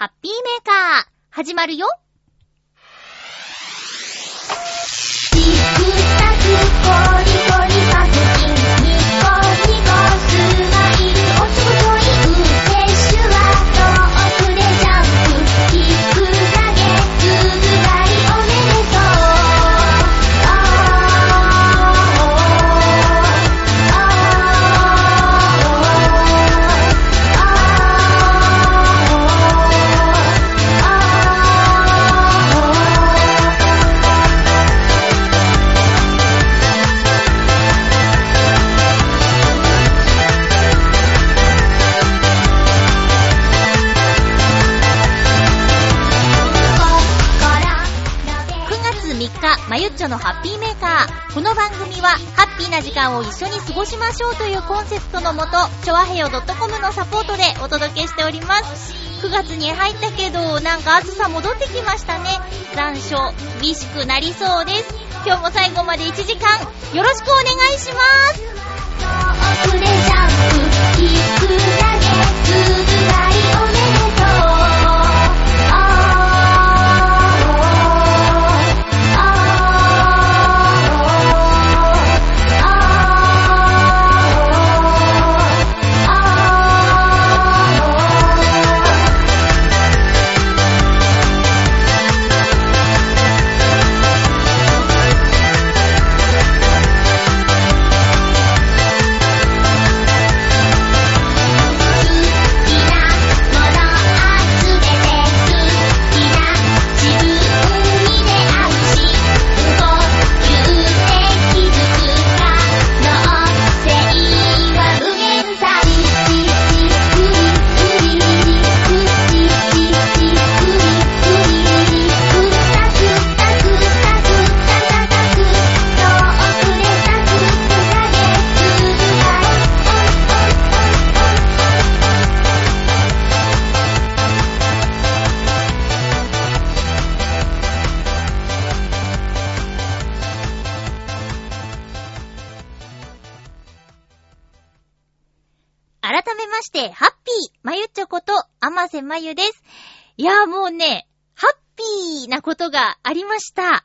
ハッピーメーカー、始まるよ。チクタクコリコリのハッピーメーカー。この番組は、ハッピーな時間を一緒に過ごしましょうというコンセプトのもと、ちょわへよ .com のサポートでお届けしております。9月に入ったけど、なんか暑さ戻ってきましたね。残暑、厳しくなりそうです。今日も最後まで1時間、よろしくお願いします。こと、あまゆです。いやもうね、ハッピーなことがありました。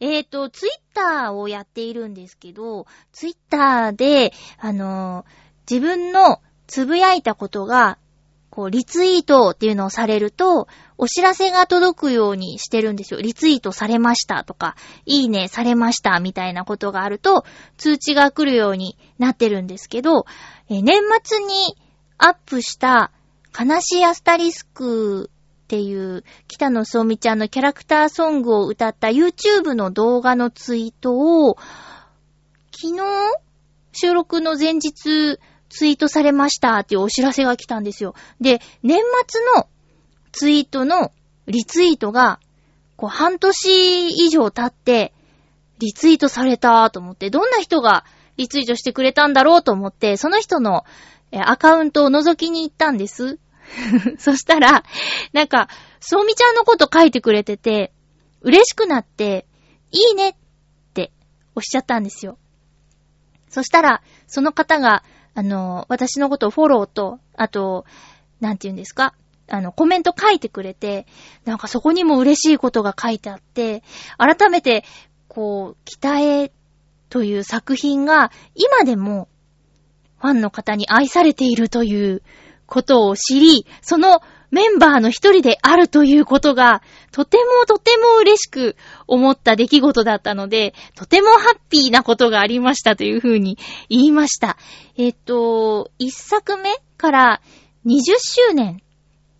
えっ、ー、と、ツイッターをやっているんですけど、ツイッターで、あのー自分のつぶやいたことが、こう、リツイートっていうのをされると、お知らせが届くようにしてるんですよ。リツイートされましたとか、いいねされましたみたいなことがあると、通知が来るようになってるんですけど、え年末にアップした、悲しいアスタリスクっていう、北野そうみちゃんのキャラクターソングを歌った YouTube の動画のツイートを、昨日、収録の前日、ツイートされましたっていうお知らせが来たんですよ。で、年末のツイートのリツイートが、こう半年以上経って、リツイートされたと思って、どんな人がリツイートしてくれたんだろうと思って、その人のアカウントを覗きに行ったんです。そしたら、なんか、そうみちゃんのこと書いてくれてて、嬉しくなって、いいねっておっしゃったんですよ。そしたら、その方が、あの、私のことをフォローと、あと、なんて言うんですかあの、コメント書いてくれて、なんかそこにも嬉しいことが書いてあって、改めて、こう、北へという作品が、今でも、ファンの方に愛されているということを知り、そのメンバーの一人であるということが、とてもとても嬉しく思った出来事だったので、とてもハッピーなことがありましたというふうに言いました。えっと、一作目から20周年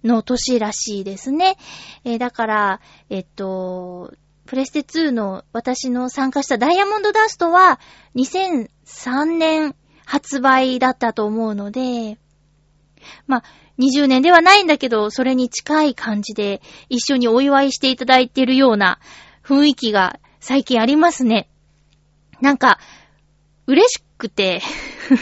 の年らしいですね。えだから、えっと、プレステ2の私の参加したダイヤモンドダストは2003年発売だったと思うので、まあ、20年ではないんだけど、それに近い感じで一緒にお祝いしていただいているような雰囲気が最近ありますね。なんか、嬉しくて、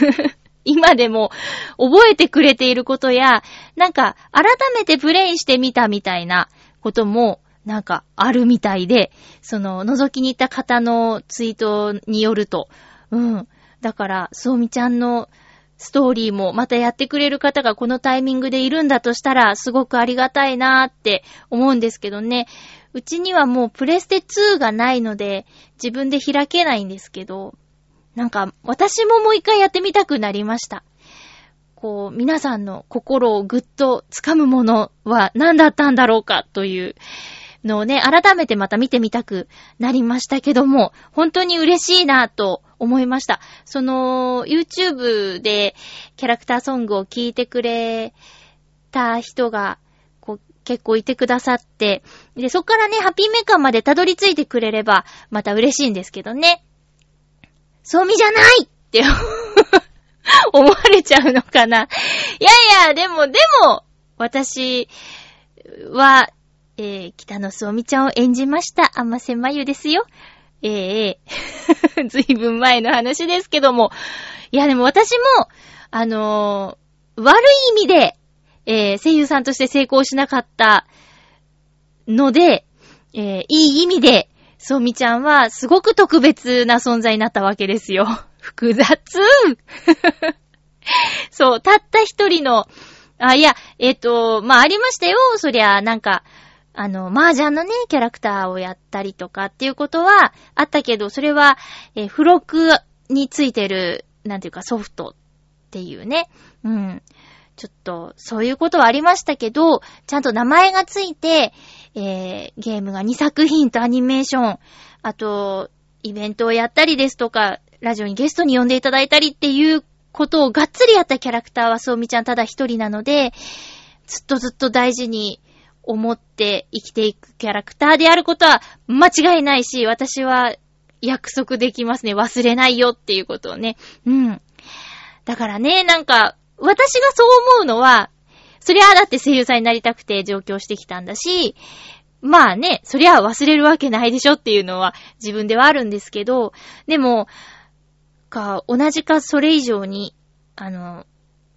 今でも覚えてくれていることや、なんか改めてプレイしてみたみたいなことも、なんかあるみたいで、その覗きに行った方のツイートによると、うん。だから、そうみちゃんのストーリーもまたやってくれる方がこのタイミングでいるんだとしたら、すごくありがたいなーって思うんですけどね。うちにはもうプレステ2がないので、自分で開けないんですけど、なんか、私ももう一回やってみたくなりました。こう、皆さんの心をぐっと掴むものは何だったんだろうかというのをね、改めてまた見てみたくなりましたけども、本当に嬉しいなと思いました。その、YouTube でキャラクターソングを聴いてくれた人が、こう、結構いてくださって、で、そっからね、ハッピーメーカーまでたどり着いてくれれば、また嬉しいんですけどね。そうみじゃないって 思われちゃうのかな。いやいや、でも、でも、私は、えー、北野そうみちゃんを演じました、甘瀬まゆですよ。ええー、ずいぶん前の話ですけども。いや、でも私も、あのー、悪い意味で、えー、声優さんとして成功しなかったので、えー、いい意味で、そうみちゃんはすごく特別な存在になったわけですよ。複雑 そう、たった一人の、あ、いや、えっ、と、まあ、ありましたよ。そりゃ、なんか、あの、麻雀のね、キャラクターをやったりとかっていうことはあったけど、それは、え、付録についてる、なんていうかソフトっていうね。うん。ちょっと、そういうことはありましたけど、ちゃんと名前がついて、えー、ゲームが2作品とアニメーション、あと、イベントをやったりですとか、ラジオにゲストに呼んでいただいたりっていうことをがっつりやったキャラクターはそうみちゃんただ一人なので、ずっとずっと大事に思って生きていくキャラクターであることは間違いないし、私は約束できますね。忘れないよっていうことをね。うん。だからね、なんか、私がそう思うのは、そりゃあだって声優さんになりたくて上京してきたんだし、まあね、そりゃあ忘れるわけないでしょっていうのは自分ではあるんですけど、でも、か、同じかそれ以上に、あの、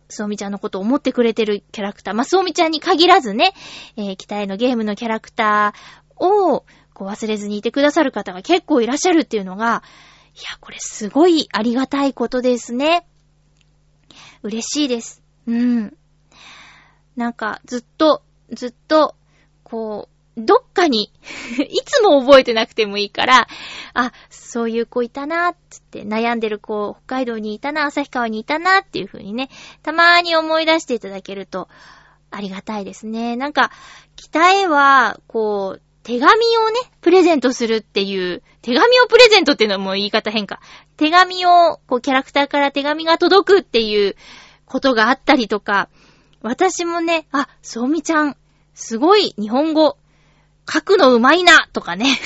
そうみちゃんのことを思ってくれてるキャラクター、まあ、そうみちゃんに限らずね、えー、北へのゲームのキャラクターを、こう忘れずにいてくださる方が結構いらっしゃるっていうのが、いや、これすごいありがたいことですね。嬉しいです。うん。なんか、ずっと、ずっと、こう、どっかに いつも覚えてなくてもいいから、あ、そういう子いたな、つって悩んでる子、北海道にいたな、旭川にいたな、っていう風にね、たまーに思い出していただけると、ありがたいですね。なんか、北へは、こう、手紙をね、プレゼントするっていう、手紙をプレゼントっていうのはもう言い方変か。手紙を、こう、キャラクターから手紙が届くっていうことがあったりとか、私もね、あ、そうみちゃん、すごい日本語、書くのうまいなとかね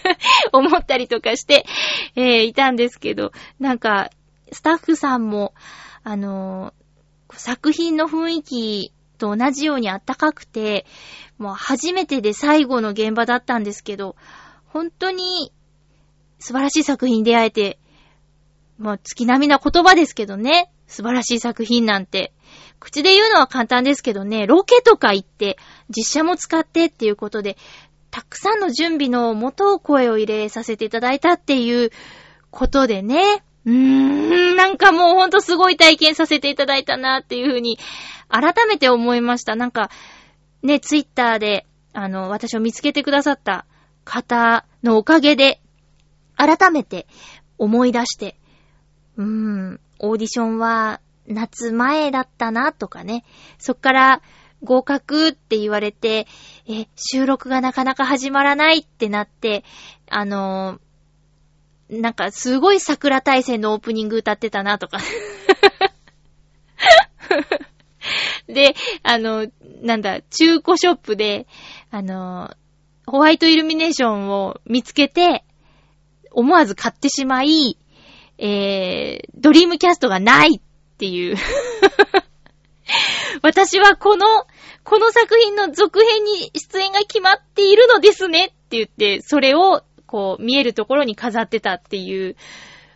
思ったりとかして、えー、いたんですけど、なんか、スタッフさんも、あのー、作品の雰囲気と同じようにあったかくて、もう初めてで最後の現場だったんですけど、本当に素晴らしい作品に出会えて、もう月並みな言葉ですけどね、素晴らしい作品なんて。口で言うのは簡単ですけどね、ロケとか行って、実写も使ってっていうことで、たくさんの準備のもと声を入れさせていただいたっていうことでね。うーん、なんかもうほんとすごい体験させていただいたなっていうふうに、改めて思いました。なんか、ね、ツイッターで、あの、私を見つけてくださった方のおかげで、改めて思い出して、うーん、オーディションは夏前だったなとかね、そっから合格って言われて、え、収録がなかなか始まらないってなって、あのー、なんかすごい桜大戦のオープニング歌ってたなとか。で、あの、なんだ、中古ショップで、あの、ホワイトイルミネーションを見つけて、思わず買ってしまい、えー、ドリームキャストがないっていう 私はこの、この作品の続編に出演が決まっているのですねって言って、それを、こう、見えるところに飾ってたっていう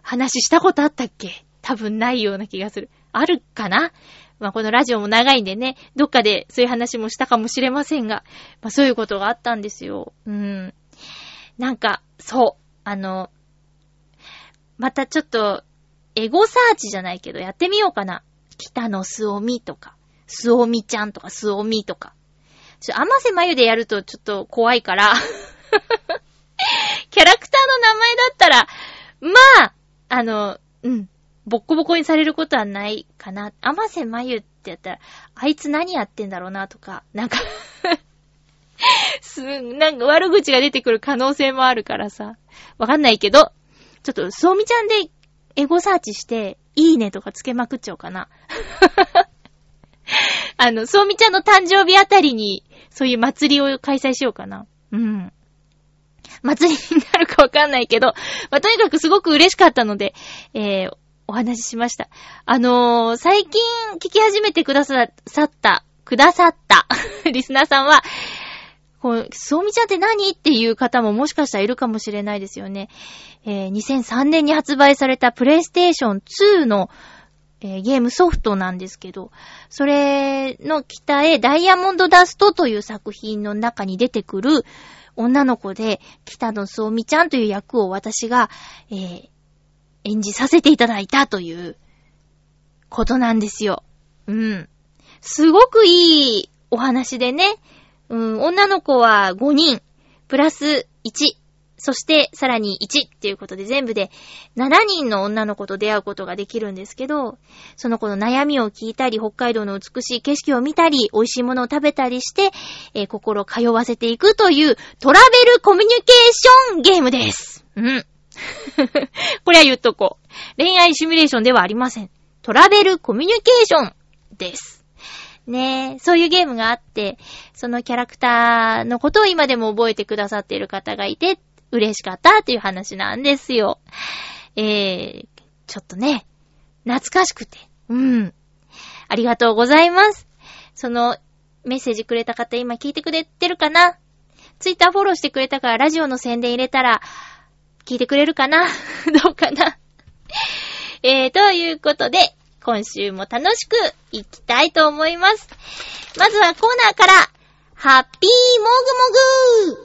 話したことあったっけ？多分ないような気がする。あるかな？まあ、このラジオも長いんでね、どっかでそういう話もしたかもしれませんが、まあ、そういうことがあったんですよ。うん。なんか、そう。あの、またちょっと、エゴサーチじゃないけど、やってみようかな。北野すおみとか、すおみちゃんとかすおみとか。ちょ、甘瀬まゆでやるとちょっと怖いから キャラクターの名前だったら、まあ、あの、うん、ボッコボコにされることはないかな。甘瀬まゆってやったら、あいつ何やってんだろうなとか、なんか す、なんか悪口が出てくる可能性もあるからさ。わかんないけど、ちょっと、そうみちゃんでエゴサーチして、いいねとかつけまくっちゃおうかな。あの、そうみちゃんの誕生日あたりに、そういう祭りを開催しようかな。うん。祭りになるかわかんないけど、まあ、とにかくすごく嬉しかったので、えー、お話ししました。あのー、最近聞き始めてくださった、くださった、リスナーさんは、こう、そうみちゃんって何？っていう方ももしかしたらいるかもしれないですよね。えー、2003年に発売されたプレイステーション2の、えーゲームソフトなんですけど、それの北へダイヤモンドダストという作品の中に出てくる女の子で、北野そうみちゃんという役を私が、えー演じさせていただいたということなんですよ。うん。すごくいいお話でね、うん、女の子は5人、プラス1、そしてさらに1っていうことで全部で7人の女の子と出会うことができるんですけど、その子の悩みを聞いたり、北海道の美しい景色を見たり、美味しいものを食べたりして、えー心を通わせていくというトラベルコミュニケーションゲームです。うん。これは言っとこう。恋愛シミュレーションではありません。トラベルコミュニケーションです。ねえ、そういうゲームがあって、そのキャラクターのことを今でも覚えてくださっている方がいて、嬉しかったっていう話なんですよ。えー、ちょっとね、懐かしくて。うん。ありがとうございます。その、メッセージくれた方今聞いてくれてるかな？ツイッターフォローしてくれたからラジオの宣伝入れたら、聞いてくれるかな？どうかな？えー、ということで、今週も楽しくいきたいと思います。まずはコーナーから、ハッピーもぐもぐ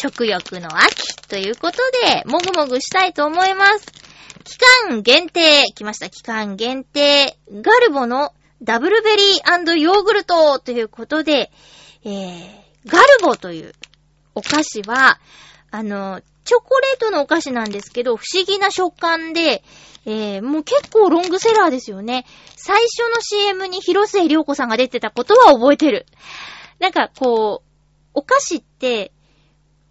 食欲の秋ということで、もぐもぐしたいと思います。期間限定、来ました、期間限定、ガルボのダブルベリーヨーグルトということで、えー、ガルボというお菓子は、あの、チョコレートのお菓子なんですけど、不思議な食感で、えー、もう結構ロングセラーですよね。最初の CM に広末涼子さんが出てたことは覚えてる。なんかこう、お菓子って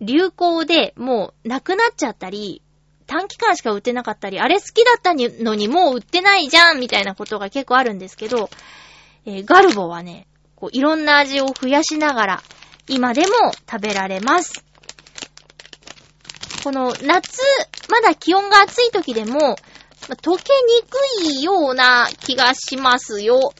流行でもうなくなっちゃったり、短期間しか売ってなかったり、あれ好きだったのにもう売ってないじゃんみたいなことが結構あるんですけど、えーガルボはね、こういろんな味を増やしながら、今でも食べられます。この夏、まだ気温が暑い時でも、溶けにくいような気がしますよ。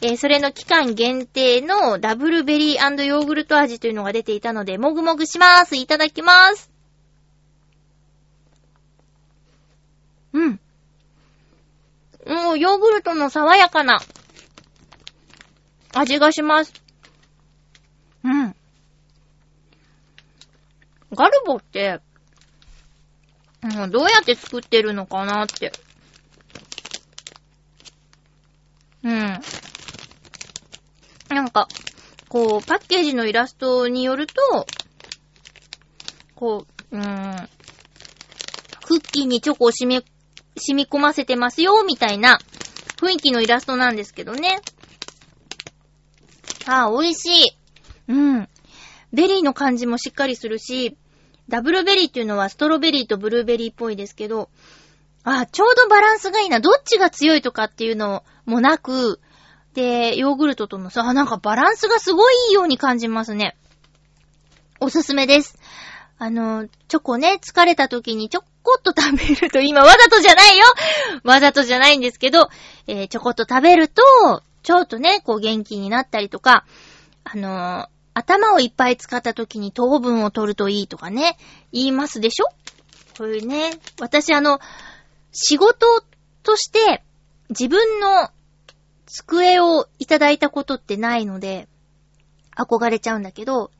えーそれの期間限定のダブルベリーヨーグルト味というのが出ていたので、もぐもぐします。いただきます。うん。もうヨーグルトの爽やかな味がします。うん。ガルボって、うどうやって作ってるのかなって。うん。なんか、こう、パッケージのイラストによると、こう、うーん、クッキーにチョコを染み、染み込ませてますよ、みたいな雰囲気のイラストなんですけどね。ああ、美味しい。うん。ベリーの感じもしっかりするし、ダブルベリーっていうのはストロベリーとブルーベリーっぽいですけど、あ、ちょうどバランスがいいな。どっちが強いとかっていうのもなく、で、ヨーグルトとのさ、なんかバランスがすごいいいように感じますね。おすすめです。あの、チョコね、疲れた時にちょこっと食べると、今わざとじゃないよわざとじゃないんですけど、えーちょこっと食べると、ちょっとね、こう元気になったりとか、あの頭をいっぱい使った時に糖分を取るといいとかね、言いますでしょ？こういうね、私あの、仕事として自分の机をいただいたことってないので、憧れちゃうんだけど、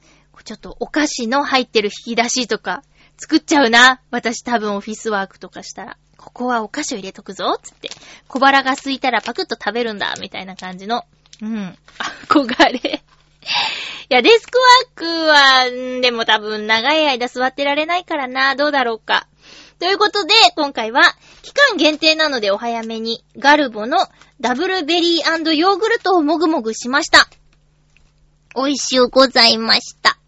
ちょっとお菓子の入ってる引き出しとか作っちゃうな。私多分オフィスワークとかしたら。ここはお菓子を入れとくぞ、つって。小腹が空いたらパクッと食べるんだ、みたいな感じの。うん。憧れ。いや、デスクワークは、でも多分長い間座ってられないからな、どうだろうか。ということで、今回は、期間限定なのでお早めに、ガルボのダブルベリーヨーグルトをもぐもぐしました。美味しゅうございました。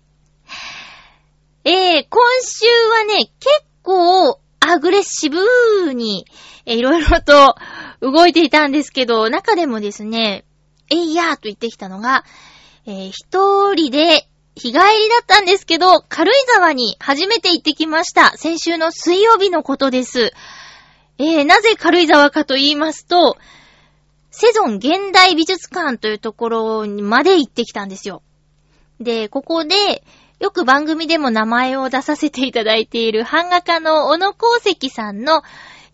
えー、今週はね、結構、アグレッシブに、え、いろいろと動いていたんですけど、中でもですね、えいやーと言ってきたのが、えー、一人で日帰りだったんですけど、軽井沢に初めて行ってきました。先週の水曜日のことです。えー、なぜ軽井沢かと言いますと、セゾン現代美術館というところにまで行ってきたんですよ。で、ここで、よく番組でも名前を出させていただいている版画家の小野功石さんの、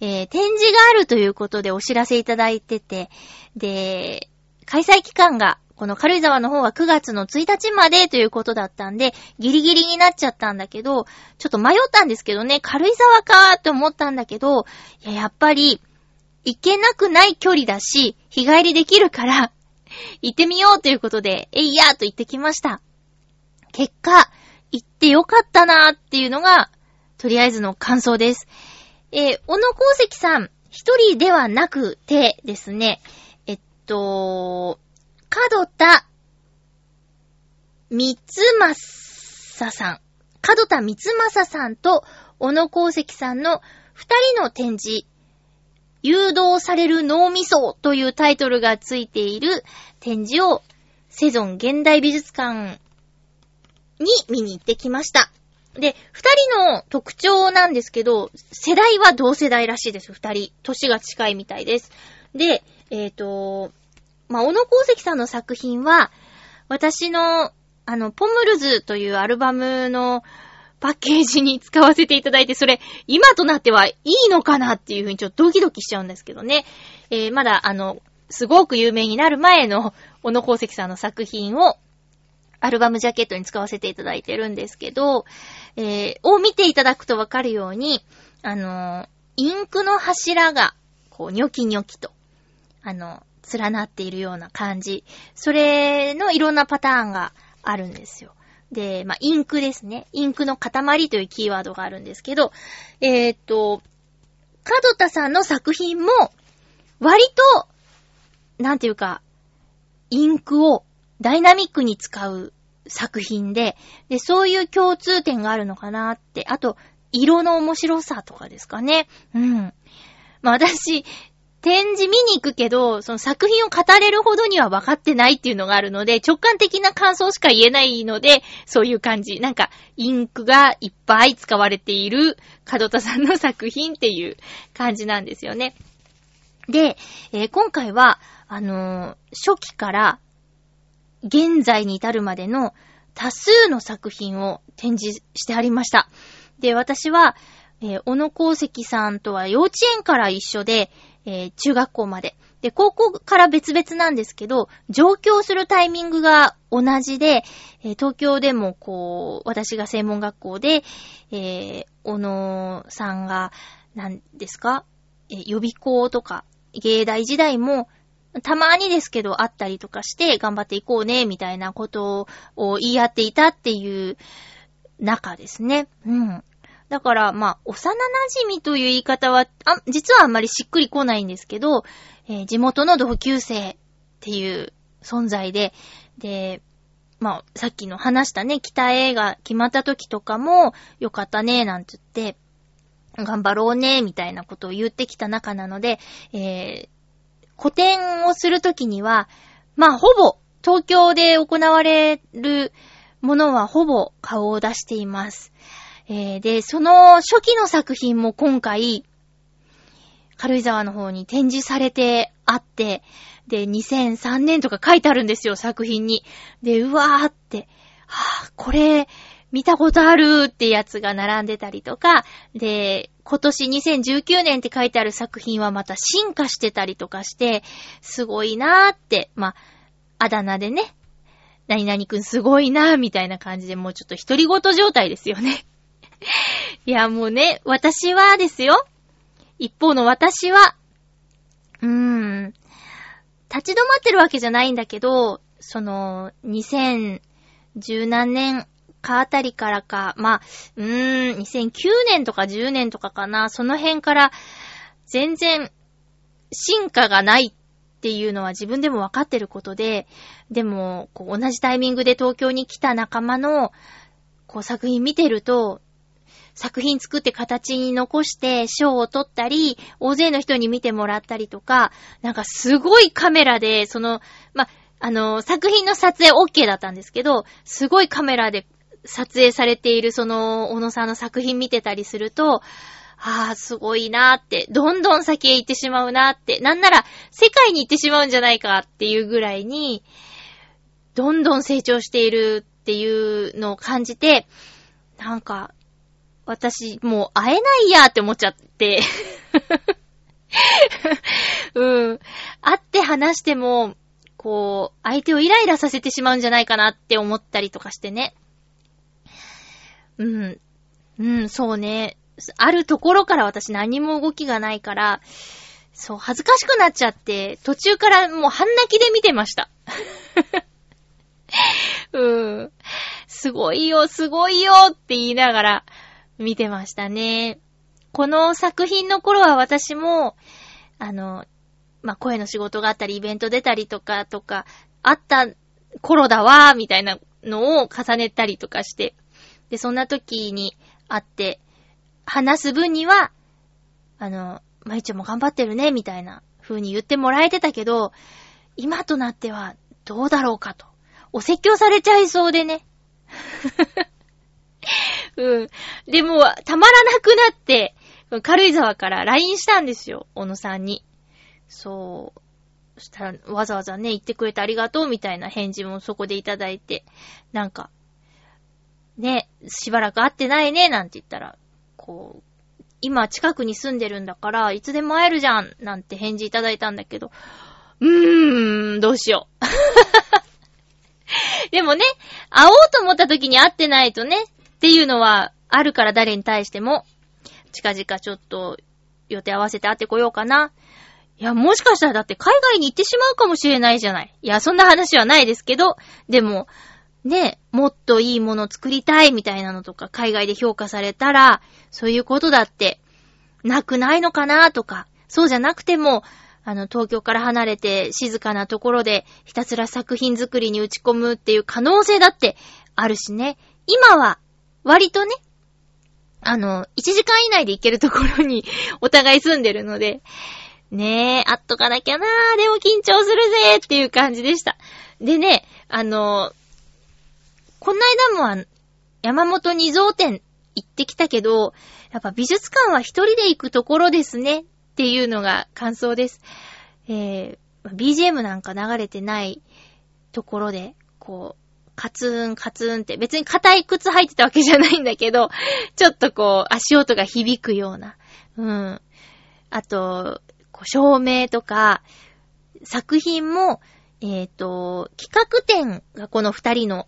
えー、展示があるということでお知らせいただいてて、で、開催期間がこの軽井沢の方は9月の1日までということだったんで、ギリギリになっちゃったんだけど、ちょっと迷ったんですけどね、軽井沢かーって思ったんだけど、いや、やっぱり、行けなくない距離だし、日帰りできるから、行ってみようということで、えいやーと言ってきました。結果、行ってよかったなーっていうのが、とりあえずの感想です。えー、小野功石さん、一人ではなくてですね、えっと、角田、三つまささん。角田三つまささんと、小野功石さんの二人の展示、誘導される脳みそというタイトルがついている展示を、セゾン現代美術館に見に行ってきました。で、二人の特徴なんですけど、世代は同世代らしいです、二人。年が近いみたいです。で、えっ、ー、と、まあ、小野功石さんの作品は、私の、あの、ポムルズというアルバムのパッケージに使わせていただいて、それ、今となってはいいのかなっていうふうにちょっとドキドキしちゃうんですけどね。えー、まだ、あの、すごく有名になる前の小野功石さんの作品を、アルバムジャケットに使わせていただいてるんですけど、えー、を見ていただくとわかるように、あの、インクの柱が、こう、ニョキニョキと、あの、連なっているような感じ。それのいろんなパターンがあるんですよ。で、まあ、インクですね。インクの塊というキーワードがあるんですけど、えー、っと、角田さんの作品も、割と、なんていうか、インクをダイナミックに使う作品で、で、そういう共通点があるのかなって、あと、色の面白さとかですかね。うん。まあ私、展示見に行くけど、その作品を語れるほどには分かってないっていうのがあるので、直感的な感想しか言えないので、そういう感じ。なんか、インクがいっぱい使われている角田さんの作品っていう感じなんですよね。で、えー、今回は、あのー、初期から現在に至るまでの多数の作品を展示してありました。で、私は、えー、小野功石さんとは幼稚園から一緒で、えー、中学校まで。で、高校から別々なんですけど、上京するタイミングが同じで、えー、東京でもこう、私が専門学校で、えー、小野さんが、何ですか、え予備校とか、芸大時代も、たまにですけど、あったりとかして、頑張っていこうね、みたいなことを言い合っていたっていう中ですね。うん。だから、まあ、幼馴染という言い方は、あ、実はあんまりしっくりこないんですけど、えー、地元の同級生っていう存在で、で、まあ、さっきの話したね、北映画決まった時とかも、よかったね、なんつって、頑張ろうね、みたいなことを言ってきた中なので、えー、古典をするときには、まあ、ほぼ、東京で行われるものはほぼ顔を出しています。えー、で、その初期の作品も今回、軽井沢の方に展示されてあって、で、2003年とか書いてあるんですよ、作品に。で、うわーって、はぁ、これ、見たことあるってやつが並んでたりとか、で、今年2019年って書いてある作品はまた進化してたりとかして、すごいなーって、まあ、あだ名でね、何々くんすごいなーみたいな感じでもうちょっと独り言状態ですよね。いや、もうね、私はですよ、一方の私は、うーん、立ち止まってるわけじゃないんだけど、その、2010何年かあたりからか、まあ、うーん、2009年とか10年とかかな、その辺から全然進化がないっていうのは自分でもわかってることで、でも、こう同じタイミングで東京に来た仲間の、こう作品見てると、作品作って形に残して賞を取ったり、大勢の人に見てもらったりとか、なんかすごいカメラで、その、ま、あの、作品の撮影 OK だったんですけど、すごいカメラで撮影されているその、小野さんの作品見てたりすると、ああ、すごいなーって、どんどん先へ行ってしまうなーって、なんなら世界に行ってしまうんじゃないかっていうぐらいに、どんどん成長しているっていうのを感じて、なんか、私、もう会えないやって思っちゃって。うん。会って話しても、こう、相手をイライラさせてしまうんじゃないかなって思ったりとかしてね。うん。うん、そうね。あるところから私何も動きがないから、そう、恥ずかしくなっちゃって、途中からもう半泣きで見てました。うん。すごいよ、すごいよって言いながら、見てましたね。この作品の頃は私も、あの、まあ、声の仕事があったり、イベント出たりとか、とか、あった頃だわー、みたいなのを重ねたりとかして。で、そんな時に会って、話す分には、あの、まいちゃんも頑張ってるね、みたいな風に言ってもらえてたけど、今となってはどうだろうかと。お説教されちゃいそうでね。うん。でも、たまらなくなって、軽井沢から LINE したんですよ、小野さんに。そう。そしたら、わざわざね、言ってくれてありがとうみたいな返事もそこでいただいて、なんか、ね、しばらく会ってないね、なんて言ったら、こう、今近くに住んでるんだから、いつでも会えるじゃん、なんて返事いただいたんだけど、うーん、どうしよう。でもね、会おうと思った時に会ってないとね、っていうのはあるから誰に対しても、近々ちょっと予定合わせて会ってこようかな。いや、もしかしたらだって海外に行ってしまうかもしれないじゃない。いや、そんな話はないですけど、でも、ね、もっといいもの作りたいみたいなのとか、海外で評価されたら、そういうことだって、なくないのかなとか、そうじゃなくても、あの、東京から離れて静かなところでひたすら作品作りに打ち込むっていう可能性だってあるしね。今は割とね、あの、1時間以内で行けるところに お互い住んでるので、ねえ、会っとかなきゃなー、でも緊張するぜーっていう感じでした。でね、あの、この間も山本二蔵店行ってきたけど、やっぱ美術館は一人で行くところですねっていうのが感想です。えー、BGM なんか流れてないところで、こう、カツーンカツーンって別に硬い靴履いてたわけじゃないんだけど、ちょっとこう足音が響くような。うん。あと、こう照明とか、作品も、えっ、ー、と、企画展がこの二人の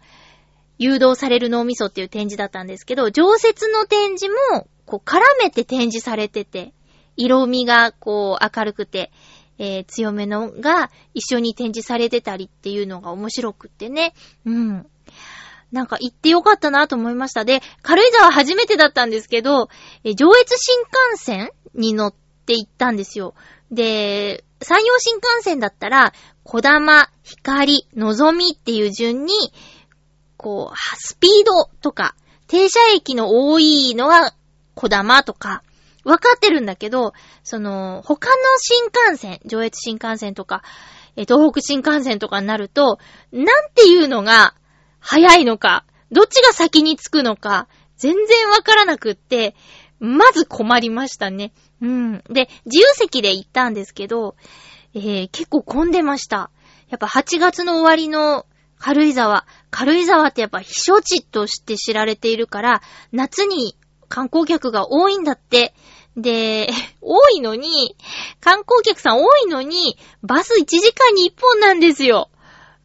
誘導される脳みそっていう展示だったんですけど、常設の展示も、こう絡めて展示されてて、色味がこう明るくて、えー、強めのが一緒に展示されてたりっていうのが面白くってね。うん。なんか行ってよかったなと思いました。で、軽井沢初めてだったんですけど、えー、上越新幹線に乗って行ったんですよ。で、山陽新幹線だったら、小玉、光、のぞみっていう順に、こう、スピードとか、停車駅の多いのは小玉とか、わかってるんだけど、その、他の新幹線、上越新幹線とか、え、東北新幹線とかになると、なんていうのが早いのか、どっちが先に着くのか、全然わからなくって、まず困りましたね。うん。で、自由席で行ったんですけど、えー、結構混んでました。やっぱ8月の終わりの軽井沢。軽井沢ってやっぱ避暑地として知られているから、夏に観光客が多いんだって。で、多いのに、観光客さん多いのに、バス1時間に1本なんですよ。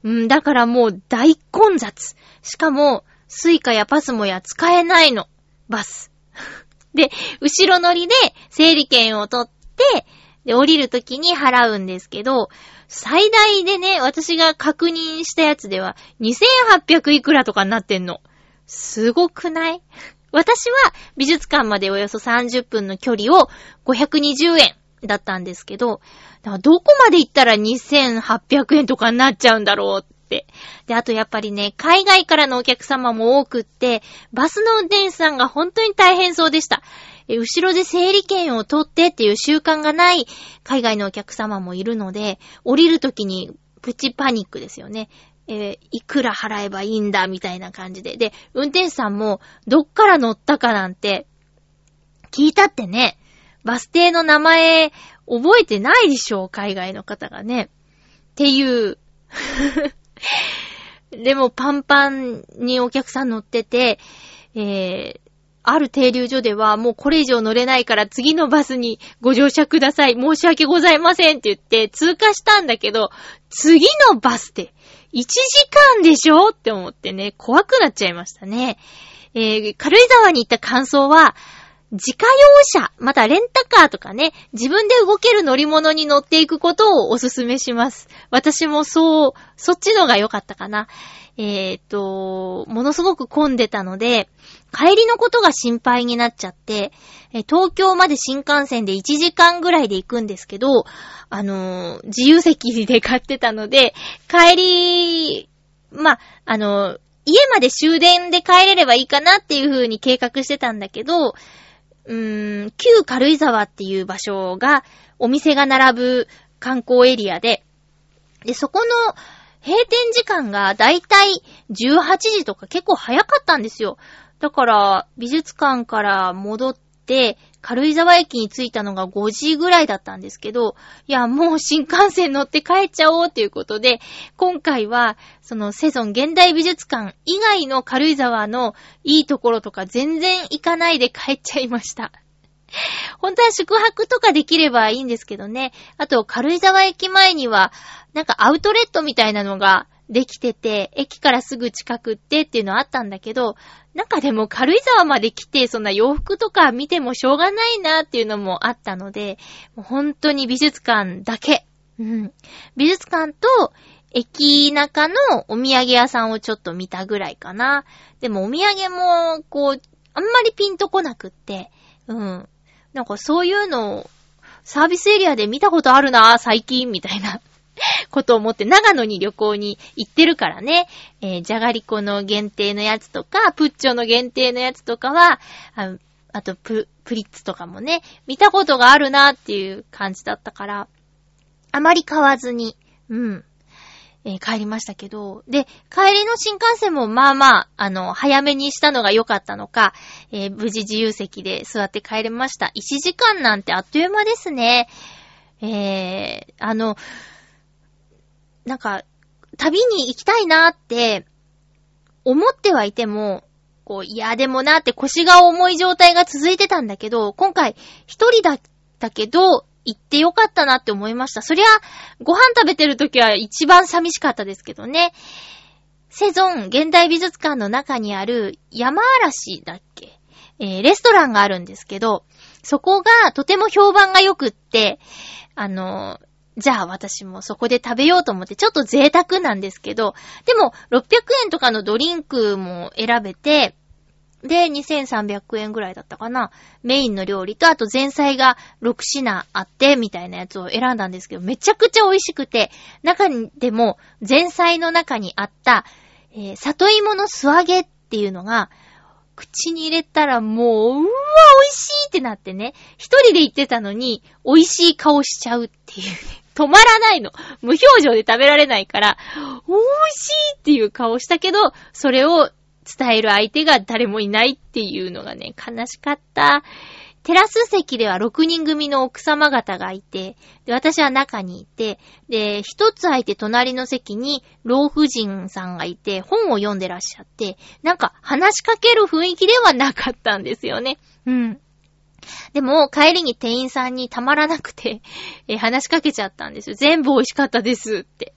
うん、だからもう大混雑。しかも、スイカやパスモや使えないの。バス。で、後ろ乗りで整理券を取って、で、降りるときに払うんですけど、最大でね、私が確認したやつでは、2800いくらとかになってんの。すごくない？私は美術館までおよそ30分の距離を520円だったんですけど、どこまで行ったら2800円とかになっちゃうんだろうって。で、あとやっぱりね、海外からのお客様も多くって、バスの運転手さんが本当に大変そうでした。え後ろで整理券を取ってっていう習慣がない海外のお客様もいるので、降りるときにプチパニックですよね。えーいくら払えばいいんだみたいな感じで。で、運転手さんもどっから乗ったかなんて聞いたってね、バス停の名前覚えてないでしょ、海外の方がね。っていう。でもパンパンにお客さん乗ってて、えー、ある停留所ではもうこれ以上乗れないから次のバスにご乗車ください。申し訳ございませんって言って通過したんだけど、次のバスで1時間でしょって思ってね、怖くなっちゃいましたね。えー、軽井沢に行った感想は、自家用車、またレンタカーとかね、自分で動ける乗り物に乗っていくことをおすすめします。私もそう、そっちのが良かったかな。えーと、ものすごく混んでたので、帰りのことが心配になっちゃって、え東京まで新幹線で1時間ぐらいで行くんですけど、あのー自由席で買ってたので、帰り、まあ、あのー家まで終電で帰れればいいかなっていう風に計画してたんだけど、うーん、旧軽井沢っていう場所が、お店が並ぶ観光エリアで、で、そこの閉店時間がだいたい18時とか結構早かったんですよ。だから、美術館から戻って、軽井沢駅に着いたのが5時ぐらいだったんですけど、いや、もう新幹線乗って帰っちゃおうっていうことで、今回は、そのセゾン現代美術館以外の軽井沢のいいところとか全然行かないで帰っちゃいました。本当は宿泊とかできればいいんですけどね。あと、軽井沢駅前には、なんかアウトレットみたいなのができてて、駅からすぐ近くってっていうのあったんだけど、なんかでも軽井沢まで来て、そんな洋服とか見てもしょうがないなっていうのもあったので、もう本当に美術館だけ。うん。美術館と、駅中のお土産屋さんをちょっと見たぐらいかな。でもお土産も、こう、あんまりピンとこなくって、うん。なんかそういうのを、サービスエリアで見たことあるな、最近、みたいな ことを思って、長野に旅行に行ってるからね、えーじゃがりこの限定のやつとか、プッチョの限定のやつとかは、ああとプ、プリッツとかもね、見たことがあるなっていう感じだったから、あまり買わずに、うん、えー帰りましたけど、で、帰りの新幹線もまあまあ、あの、早めにしたのが良かったのか、えー無事自由席で座って帰れました。1時間なんてあっという間ですね。えー、あの、なんか、旅に行きたいなって、思ってはいても、こう、いやでもなって腰が重い状態が続いてたんだけど、今回一人だったけど、行ってよかったなって思いました。そりゃ、ご飯食べてる時は一番寂しかったですけどね。セゾン現代美術館の中にある山嵐だっけ？えーレストランがあるんですけど、そこがとても評判が良くって、あの、じゃあ私もそこで食べようと思って、ちょっと贅沢なんですけど、でも600円とかのドリンクも選べて、で、2300円ぐらいだったかな。メインの料理と、あと前菜が6品あって、みたいなやつを選んだんですけど、めちゃくちゃ美味しくて、中にでも、前菜の中にあった、えー里芋の素揚げっていうのが、口に入れたらもう、うわ、美味しいってなってね、一人で行ってたのに、美味しい顔しちゃうっていうね、止まらないの。無表情で食べられないから、美味しいっていう顔したけど、それを伝える相手が誰もいないっていうのがね、悲しかった。テラス席では6人組の奥様方がいて、で、私は中にいて、で、一つ空いて隣の席に老婦人さんがいて、本を読んでらっしゃって、なんか話しかける雰囲気ではなかったんですよね。うん。でも、帰りに店員さんにたまらなくて、えー話しかけちゃったんですよ。全部美味しかったですって。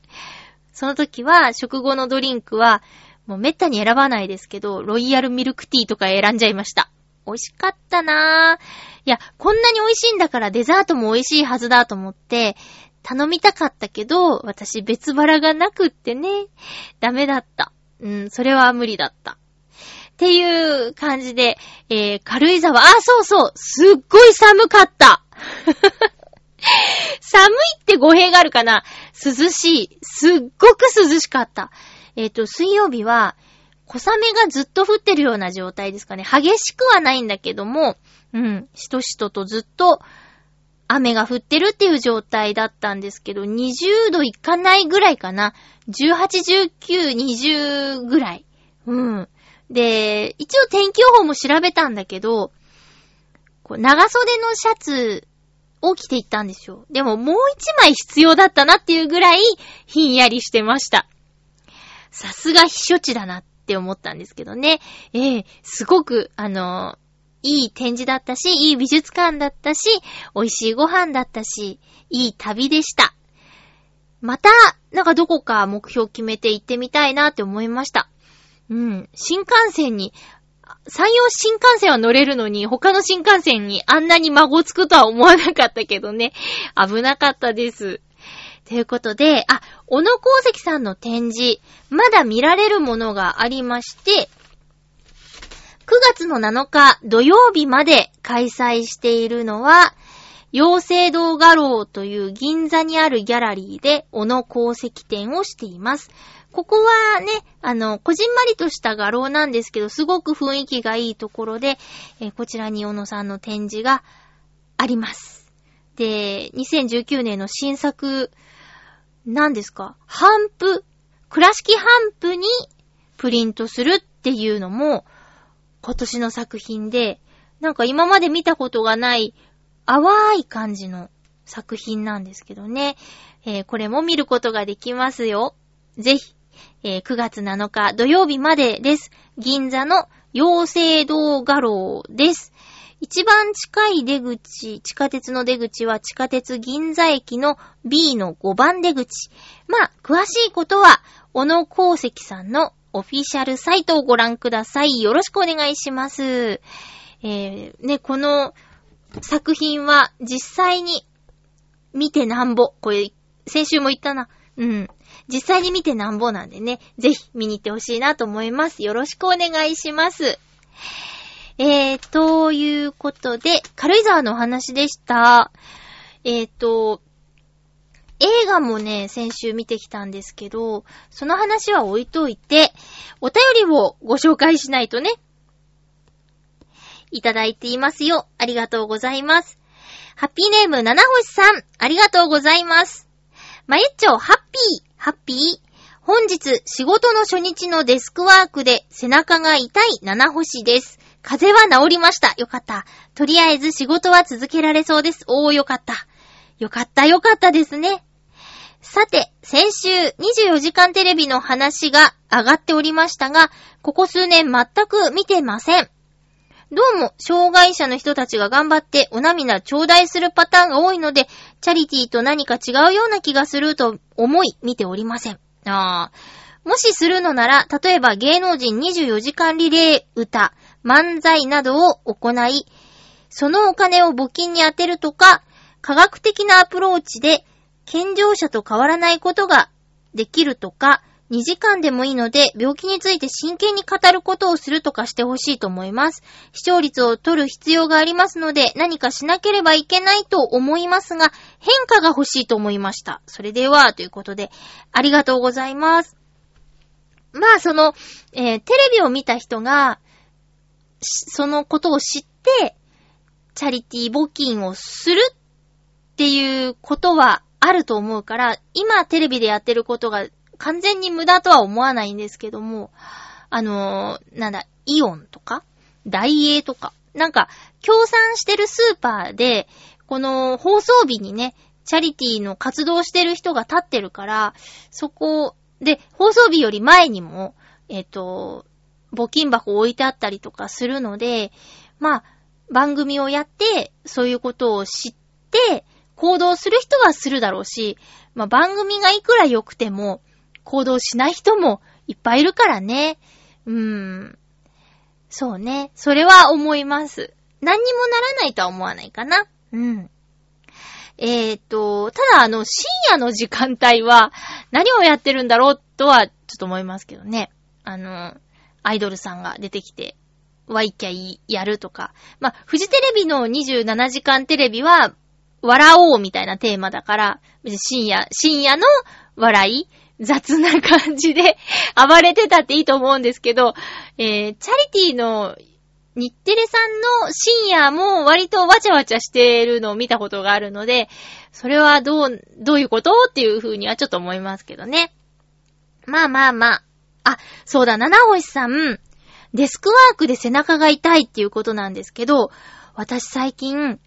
その時は、食後のドリンクは、もうめったに選ばないですけど、ロイヤルミルクティーとか選んじゃいました。美味しかったなぁ。いや、こんなに美味しいんだからデザートも美味しいはずだと思って、頼みたかったけど、私別腹がなくってね、ダメだった。うん、それは無理だった。っていう感じで、えー、軽井沢、あ、そうそう、すっごい寒かった。寒いって語弊があるかな涼しい。すっごく涼しかった。えっ、と、水曜日は、小雨がずっと降ってるような状態ですかね。激しくはないんだけども、うん、しとしととずっと雨が降ってるっていう状態だったんですけど、20度いかないぐらいかな。18、19、20ぐらい。うん。で、一応天気予報も調べたんだけど、こう長袖のシャツを着ていったんですよ。でももう一枚必要だったなっていうぐらいひんやりしてました。さすが避暑地だなって思ったんですけどね。ええすごく、あのいい展示だったし、いい美術館だったし、美味しいご飯だったし、いい旅でした。また、なんかどこか目標決めて行ってみたいなって思いました。うん。新幹線に、山陽新幹線は乗れるのに、他の新幹線にあんなに孫つくとは思わなかったけどね。危なかったです。ということで、あ、小野功石さんの展示、まだ見られるものがありまして、9月の7日土曜日まで開催しているのは、妖精堂画廊という銀座にあるギャラリーで小野功石展をしています。ここはね、あの、こじんまりとした画廊なんですけど、すごく雰囲気がいいところで、えこちらに小野さんの展示があります。で、2019年の新作、何ですか？ハンプ、倉敷ハンプにプリントするっていうのも、今年の作品で、なんか今まで見たことがない淡い感じの作品なんですけどね。えーこれも見ることができますよ。ぜひ、えー9月7日土曜日までです。銀座の妖精堂画廊です。一番近い出口、地下鉄の出口は地下鉄銀座駅の B の5番出口。まあ、詳しいことは、小野功石さんのオフィシャルサイトをご覧ください。よろしくお願いします。えー、ね、この作品は実際に見てなんぼ。これ、先週も言ったな。うん。実際に見てなんぼなんでね、ぜひ見に行ってほしいなと思います。よろしくお願いします。えー、ということで、軽井沢のお話でした。えーと、映画もね、先週見てきたんですけど、その話は置いといて、お便りをご紹介しないとね。いただいていますよ。ありがとうございます。ハッピーネーム、七星さん、ありがとうございます。まゆっちょ、ハッピー、ハッピー。本日、仕事の初日のデスクワークで背中が痛い七星です。風邪は治りました。よかった。とりあえず仕事は続けられそうです。おー、よかった。よかった、よかったですね。さて、先週24時間テレビの話が上がっておりましたが、ここ数年全く見てません。どうも、障害者の人たちが頑張ってお涙頂戴するパターンが多いので、チャリティーと何か違うような気がすると思い見ておりません。あーもしするのなら、例えば芸能人24時間リレー歌、漫才などを行い、そのお金を募金に充てるとか、科学的なアプローチで、健常者と変わらないことができるとか、2時間でもいいので、病気について真剣に語ることをするとかしてほしいと思います。視聴率を取る必要がありますので、何かしなければいけないと思いますが、変化が欲しいと思いました。それでは、ということで、ありがとうございます。まあ、その、えーテレビを見た人が、そのことを知って、チャリティ募金をするっていうことはあると思うから、今テレビでやってることが完全に無駄とは思わないんですけども、あのーなんだ、イオンとか、ダイエーとか、なんか、協賛してるスーパーで、この放送日にね、チャリティの活動してる人が立ってるから、そこで、放送日より前にも、えっ、と、募金箱置いてあったりとかするので、まあ、番組をやって、そういうことを知って、行動する人はするだろうし、まあ、番組がいくら良くても、行動しない人もいっぱいいるからね。うーん。そうね。それは思います。何にもならないとは思わないかな。うん。えーと、ただあの、深夜の時間帯は何をやってるんだろうとはちょっと思いますけどね。あの、アイドルさんが出てきて、ワイキャイやるとか。まあ、フジテレビの27時間テレビは、笑おうみたいなテーマだから、深夜、深夜の笑い雑な感じで 暴れてたっていいと思うんですけど、えー、チャリティの日テレさんの深夜も割とわちゃわちゃしてるのを見たことがあるので、それはどう、どういうこと？っていう風にはちょっと思いますけどね。まあまあまあ。あ、そうだ、七星さん、デスクワークで背中が痛いっていうことなんですけど、私最近、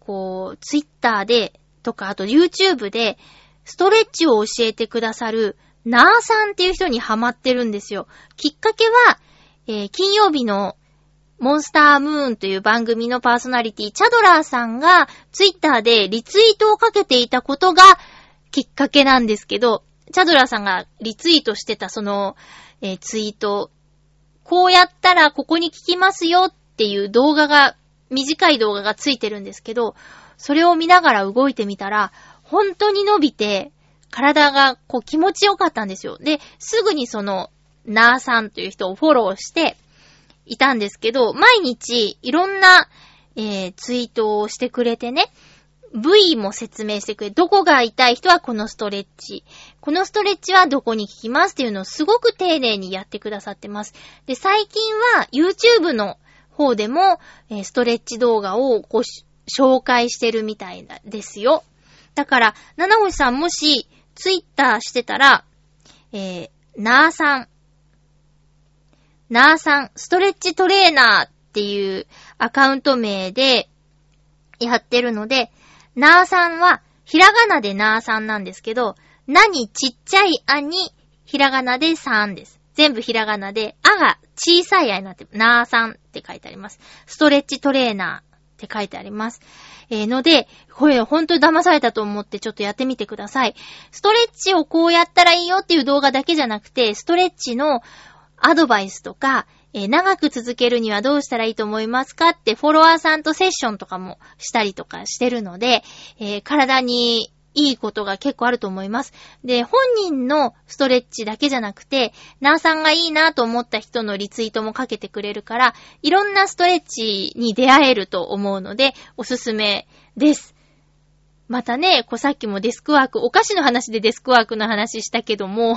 こう、ツイッターで、とか、あと YouTube で、ストレッチを教えてくださる、ナーさんっていう人にハマってるんですよ。きっかけは、えー金曜日のモンスタームーンという番組のパーソナリティ、チャドラーさんがツイッターでリツイートをかけていたことがきっかけなんですけど、チャドラさんがリツイートしてたその、えーツイート、こうやったらここに聞きますよっていう動画が、短い動画がついてるんですけど、それを見ながら動いてみたら、本当に伸びて、体がこう気持ちよかったんですよ。で、すぐにその、ナーさんという人をフォローしていたんですけど、毎日いろんな、えーツイートをしてくれてね、部位も説明してくれ、どこが痛い人はこのストレッチ。このストレッチはどこに効きますっていうのをすごく丁寧にやってくださってます。で、最近は YouTube の方でも、えストレッチ動画をこうし紹介してるみたいなですよ。だから、七星さんもし、ツイッターしてたら、えー、なーさん、なーさん、ストレッチトレーナーっていうアカウント名でやってるので、なーさんは、ひらがなでなーさんなんですけど、なにちっちゃいあに、ひらがなでさんです。全部ひらがなで、あが小さいあになって、なーさんって書いてあります。ストレッチトレーナーって書いてあります。えー、ので、これほんと騙されたと思ってちょっとやってみてください。ストレッチをこうやったらいいよっていう動画だけじゃなくて、ストレッチのアドバイスとか、えー長く続けるにはどうしたらいいと思いますかってフォロワーさんとセッションとかもしたりとかしてるので、えー体にいいことが結構あると思います。で、本人のストレッチだけじゃなくて、ナーさんがいいなと思った人のリツイートもかけてくれるから、いろんなストレッチに出会えると思うので、おすすめです。またね、こさっきもデスクワーク、お菓子の話でデスクワークの話したけども、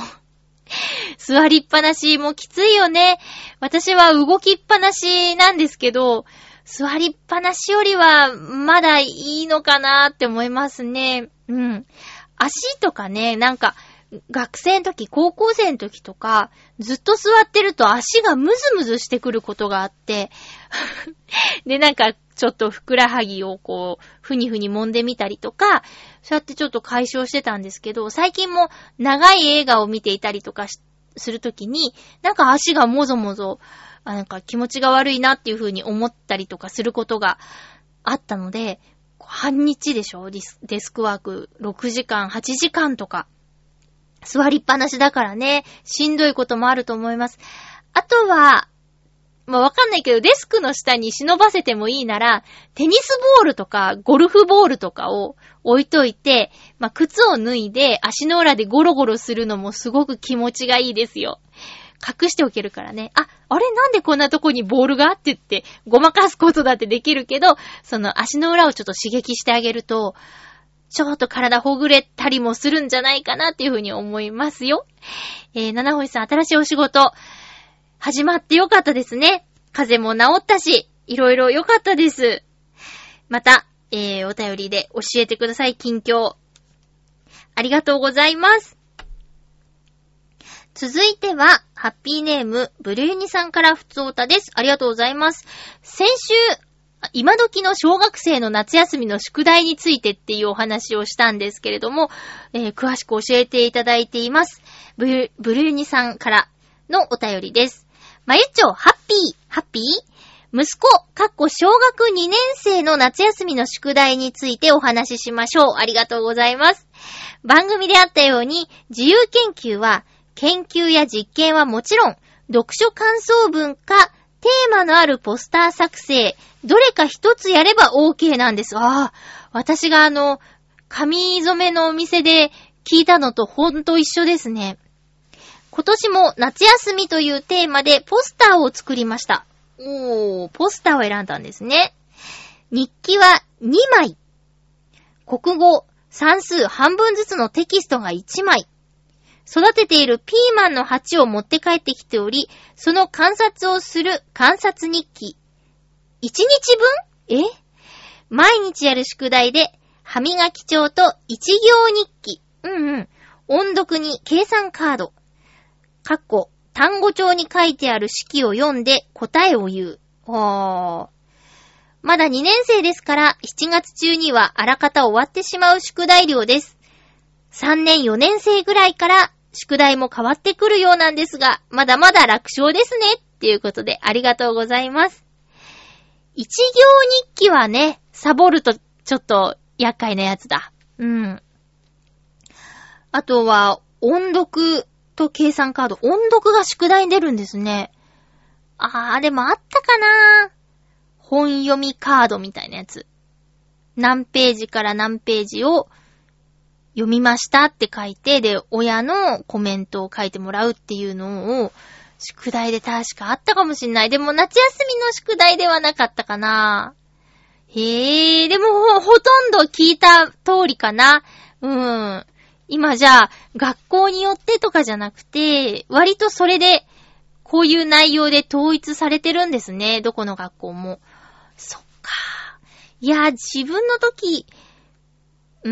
座りっぱなしもきついよね。私は動きっぱなしなんですけど、座りっぱなしよりはまだいいのかなって思いますね。うん。足とかね、なんか、学生の時、高校生の時とか、ずっと座ってると足がムズムズしてくることがあって、で、なんか、ちょっとふくらはぎをこう、ふにふに揉んでみたりとか、そうやってちょっと解消してたんですけど、最近も長い映画を見ていたりとかするときに、なんか足がもぞもぞ、あなんか気持ちが悪いなっていう風に思ったりとかすることがあったので、半日でしょ？デスデスクワーク6時間、8時間とか。座りっぱなしだからね、しんどいこともあると思います。あとは、まあ、わかんないけど、デスクの下に忍ばせてもいいなら、テニスボールとか、ゴルフボールとかを置いといて、まあ、靴を脱いで、足の裏でゴロゴロするのもすごく気持ちがいいですよ。隠しておけるからね。あ、あれ？なんでこんなとこにボールが？って言って、ごまかすことだってできるけど、その足の裏をちょっと刺激してあげると、ちょっと体ほぐれたりもするんじゃないかなっていうふうに思いますよ。えー、七星さん、新しいお仕事、始まってよかったですね。風邪も治ったし、いろいろよかったです。また、えー、お便りで教えてください、近況。ありがとうございます。続いては、ハッピーネーム、ブルーニさんからふつおたです。ありがとうございます。先週、今時の小学生の夏休みの宿題についてっていうお話をしたんですけれども、えー詳しく教えていただいています。ブルブルーニさんからのお便りです。まゆっちょ、ハッピー、ハッピー？息子、かっこ小学2年生の夏休みの宿題についてお話ししましょう。ありがとうございます。番組であったように、自由研究は、研究や実験はもちろん、読書感想文か、テーマのあるポスター作成、どれか一つやれば OK なんです。ああ、私があの、紙染めのお店で聞いたのとほんと一緒ですね。今年も夏休みというテーマでポスターを作りました。おー、ポスターを選んだんですね。日記は2枚。国語、算数半分ずつのテキストが1枚。育てているピーマンの鉢を持って帰ってきており、その観察をする観察日記。1日分？え？毎日やる宿題で、歯磨き帳と一行日記。うんうん。音読に計算カード。かっこ、単語帳に書いてある式を読んで答えを言う。おー。まだ2年生ですから、7月中にはあらかた終わってしまう宿題量です。3年4年生ぐらいから宿題も変わってくるようなんですが、まだまだ楽勝ですね。っていうことでありがとうございます。一行日記はね、サボるとちょっと厄介なやつだ。うん。あとは、音読と計算カード。音読が宿題に出るんですね。あー、でもあったかな本読みカードみたいなやつ。何ページから何ページを読みましたって書いて、で、親のコメントを書いてもらうっていうのを、宿題で確かあったかもしんない。でも夏休みの宿題ではなかったかな。へえ、でもほ、ほとんど聞いた通りかな。うん。今じゃあ、学校によってとかじゃなくて、割とそれで、こういう内容で統一されてるんですね。どこの学校も。そっか。いや、自分の時、うー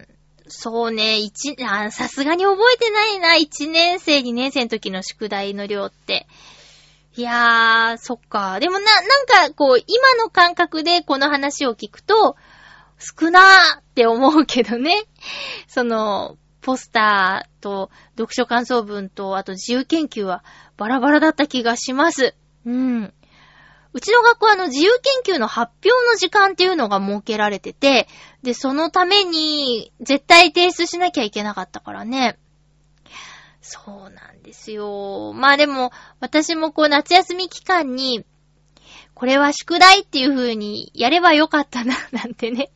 ん、そうね、一、あ、さすがに覚えてないな。1年生、2年生の時の宿題の量って。いやー、そっか。でもな、なんか、こう、今の感覚でこの話を聞くと、少なーって思うけどね。その、ポスターと読書感想文と、あと自由研究はバラバラだった気がします。うん。うちの学校はあの自由研究の発表の時間っていうのが設けられてて、で、そのために絶対提出しなきゃいけなかったからね。そうなんですよ。まあでも、私もこう夏休み期間に、これは宿題っていう風にやればよかったな、なんてね。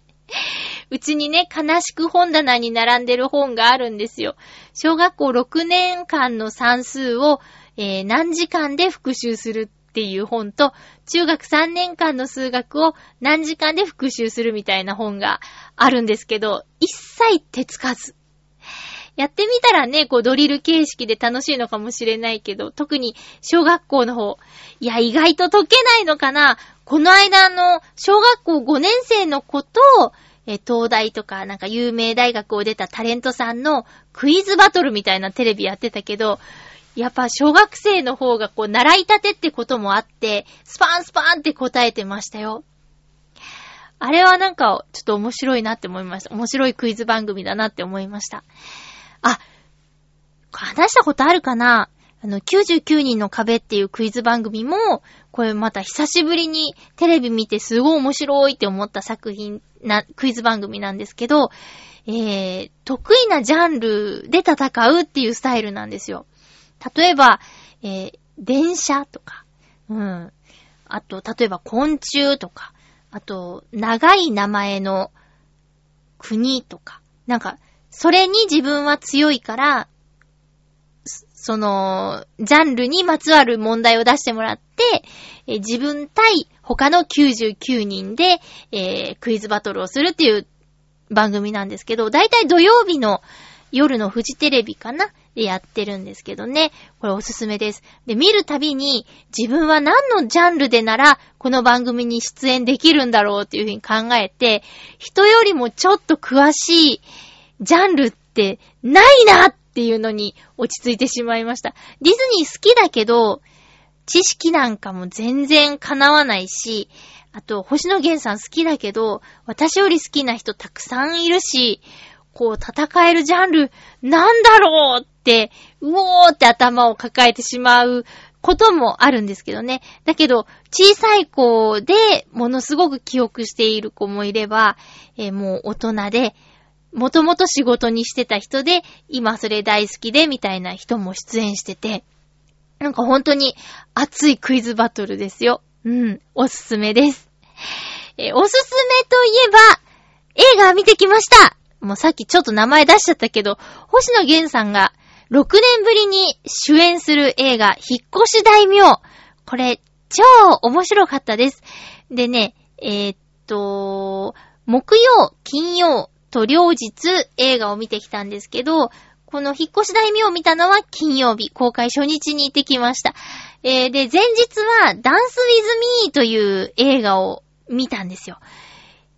うちにね、悲しく本棚に並んでる本があるんですよ。小学校6年間の算数を、えー何時間で復習するっていう本と、中学3年間の数学を何時間で復習するみたいな本があるんですけど、一切手つかず。やってみたらね、こうドリル形式で楽しいのかもしれないけど、特に小学校の方、いや、意外と解けないのかなこの間の小学校5年生の子と、え東大とかなんか有名大学を出たタレントさんのクイズバトルみたいなテレビやってたけど、やっぱ小学生の方がこう習いたてってこともあって、スパンスパンって答えてましたよ。あれはなんかちょっと面白いなって思いました。面白いクイズ番組だなって思いました。あ、話したことあるかな？あの、99人の壁っていうクイズ番組も、これまた久しぶりにテレビ見てすごい面白いって思った作品な、クイズ番組なんですけど、えー、得意なジャンルで戦うっていうスタイルなんですよ。例えば、えー、電車とか、うん。あと、例えば昆虫とか、あと、長い名前の国とか、なんか、それに自分は強いから、その、ジャンルにまつわる問題を出してもらって、え自分対他の99人で、えークイズバトルをするっていう番組なんですけど、だいたい土曜日の夜のフジテレビかなでやってるんですけどね。これおすすめです。で、見るたびに自分は何のジャンルでならこの番組に出演できるんだろうっていうふうに考えて、人よりもちょっと詳しいジャンルってないなっていうのに落ち着いてしまいました。ディズニー好きだけど、知識なんかも全然叶わないし、あと、星野源さん好きだけど、私より好きな人たくさんいるし、こう、戦えるジャンル、なんだろうっ、うおーって頭を抱えてしまうこともあるんですけどね。だけど、小さい子でものすごく記憶している子もいれば、えーもう大人で、もともと仕事にしてた人で、今それ大好きで、みたいな人も出演してて、なんか本当に熱いクイズバトルですよ。うん、おすすめです。えー、おすすめといえば、映画見てきましたもうさっきちょっと名前出しちゃったけど、星野源さんが6年ぶりに主演する映画、引っ越し大名。これ、超面白かったです。でね、えー、っと、木曜、金曜と両日映画を見てきたんですけど、この引っ越し大名を見たのは金曜日、公開初日に行ってきました。えー、で、前日はダンスウィズミーという映画を見たんですよ。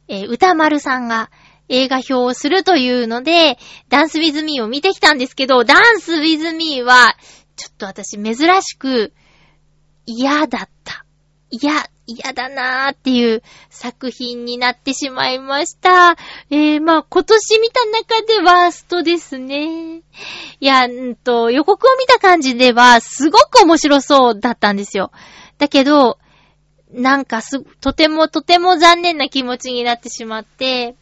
えー、歌丸さんが映画表をするというので、ダンスウィズミーを見てきたんですけど、ダンスウィズミーは、ちょっと私珍しく嫌だった。いや、嫌だなーっていう作品になってしまいました。えー、まあ、今年見た中でワーストですね。いや、んと、予告を見た感じでは、すごく面白そうだったんですよ。だけど、なんかす、とてもとても残念な気持ちになってしまって、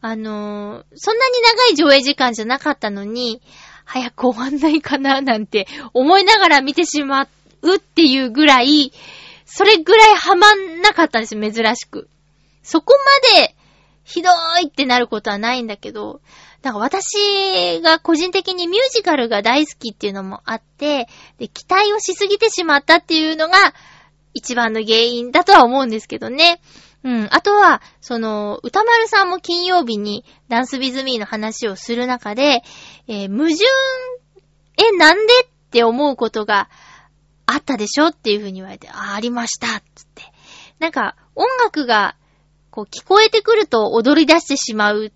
あのー、そんなに長い上映時間じゃなかったのに、早く終わんないかななんて思いながら見てしまうっていうぐらい、それぐらいハマんなかったんですよ、珍しく。そこまで、ひどいってなることはないんだけど、なんか私が個人的にミュージカルが大好きっていうのもあって、で、期待をしすぎてしまったっていうのが一番の原因だとは思うんですけどね。うん。あとは、その、歌丸さんも金曜日にダンスビズミーの話をする中で、えー、矛盾、え、なんでって思うことがあったでしょっていう風に言われて、あ、ありましたつって。なんか、音楽が、こう、聞こえてくると踊り出してしまうっ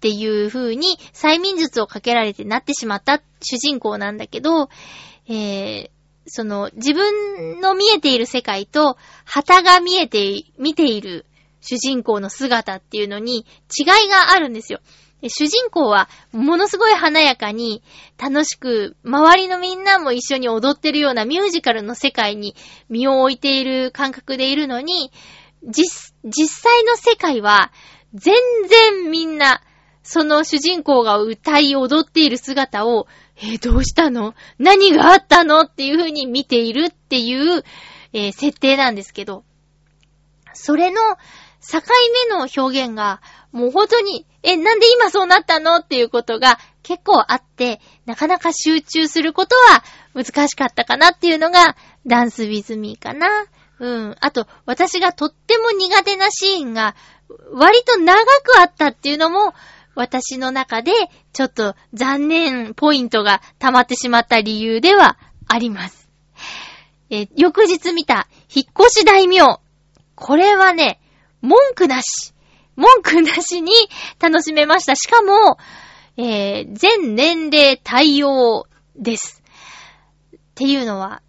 ていう風に、催眠術をかけられてなってしまった主人公なんだけど、えー、その、自分の見えている世界と、旗が見えて、見ている主人公の姿っていうのに違いがあるんですよ。主人公はものすごい華やかに楽しく周りのみんなも一緒に踊ってるようなミュージカルの世界に身を置いている感覚でいるのに、実、実際の世界は全然みんなその主人公が歌い踊っている姿を、えー、どうしたの？何があったの？っていう風に見ているっていう、えー、設定なんですけど、それの境目の表現が、もう本当に、え、なんで今そうなったの？っていうことが結構あって、なかなか集中することは難しかったかなっていうのが、ダンスウィズミーかな。うん。あと、私がとっても苦手なシーンが、割と長くあったっていうのも、私の中で、ちょっと残念ポイントが溜まってしまった理由ではあります。え翌日見た、引っ越し大名。これはね、文句なし。文句なしに楽しめました。しかも、えー、全年齢対応です。っていうのは、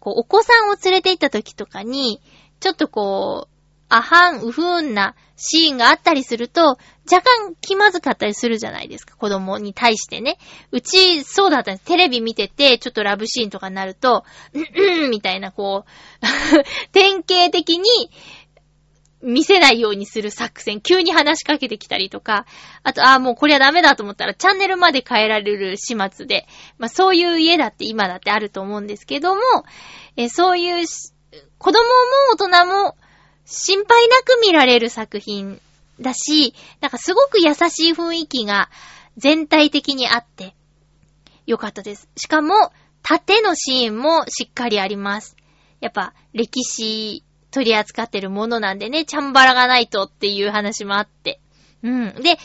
こう、お子さんを連れて行った時とかに、ちょっとこう、あはん、うふーんなシーンがあったりすると、若干気まずかったりするじゃないですか、子供に対してね。うち、そうだったんです。テレビ見てて、ちょっとラブシーンとかになると、うんうんみたいな、こう 典型的に、見せないようにする作戦、急に話しかけてきたりとか、あと、ああ、もうこれはダメだと思ったら、チャンネルまで変えられる始末で、まあそういう家だって今だってあると思うんですけども、えそういう、子供も大人も心配なく見られる作品だし、なんかすごく優しい雰囲気が全体的にあって、よかったです。しかも、縦のシーンもしっかりあります。やっぱ、歴史取り扱ってるものなんでね、チャンバラがないとっていう話もあって。うん。で、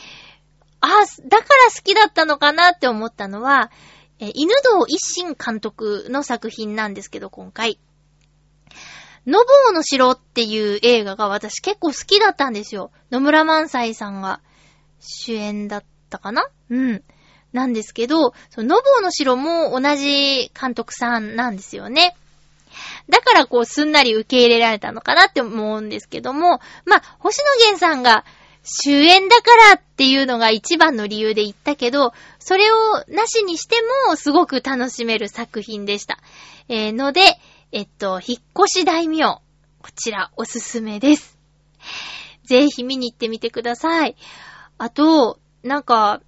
あ、だから好きだったのかなって思ったのは、え犬道一心監督の作品なんですけど、今回。のぼうの城っていう映画が私結構好きだったんですよ。野村萬斎さんが主演だったかな？うん。なんですけど、そののぼうの城も同じ監督さんなんですよね。だからこうすんなり受け入れられたのかなって思うんですけども、まあ、星野源さんが主演だからっていうのが一番の理由で言ったけど、それをなしにしてもすごく楽しめる作品でした。えー、ので、えっと、引っ越し大名。こちらおすすめです。ぜひ見に行ってみてください。あと、なんか、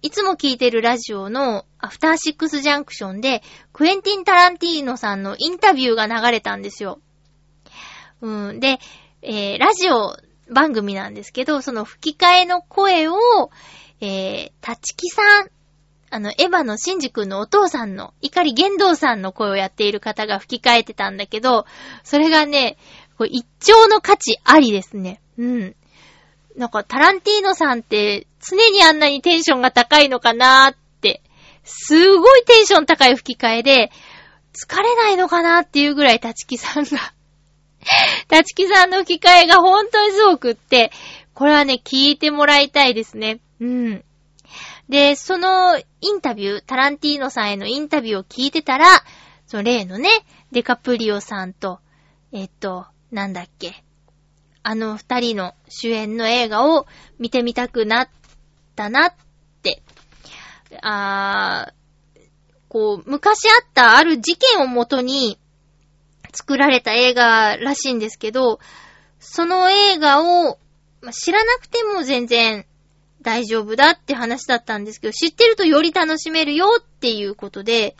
いつも聞いてるラジオのアフターシックスジャンクションで、クエンティン・タランティーノさんのインタビューが流れたんですよ。うん。で、えー、ラジオ番組なんですけど、その吹き替えの声を、えー、たちきさん、あの、エヴァのシンジ君のお父さんの、怒り玄道さんの声をやっている方が吹き替えてたんだけど、それがね、これ一丁の価値ありですね。うん。なんか、タランティーノさんって常にあんなにテンションが高いのかなーって、すごいテンション高い吹き替えで、疲れないのかなーっていうぐらい立木さんが 立木さんの吹き替えが本当にすごくって、これはね、聞いてもらいたいですね。うん。で、そのインタビュー、タランティーノさんへのインタビューを聞いてたら、その例のね、デカプリオさんと、えっと、なんだっけ、あの二人の主演の映画を見てみたくなったなって、あー、こう、昔あったある事件をもとに作られた映画らしいんですけど、その映画を、ま知らなくても全然大丈夫だって話だったんですけど、知ってるとより楽しめるよっていうことで、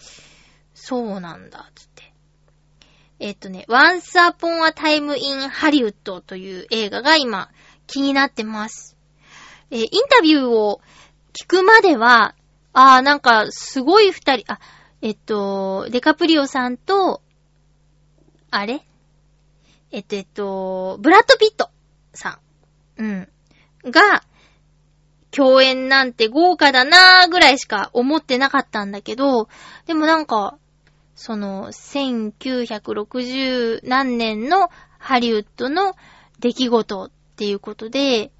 そうなんだ、つって。えっとね、Once Upon a Time in Hollywood という映画が今気になってます。えー、インタビューを聞くまでは、あーなんかすごい二人、あ、えっと、デカプリオさんと、あれ？えっと、えっと、ブラッド・ピットさん。うん。が、共演なんて豪華だなーぐらいしか思ってなかったんだけど、でもなんか、その、1960何年のハリウッドの出来事っていうことで、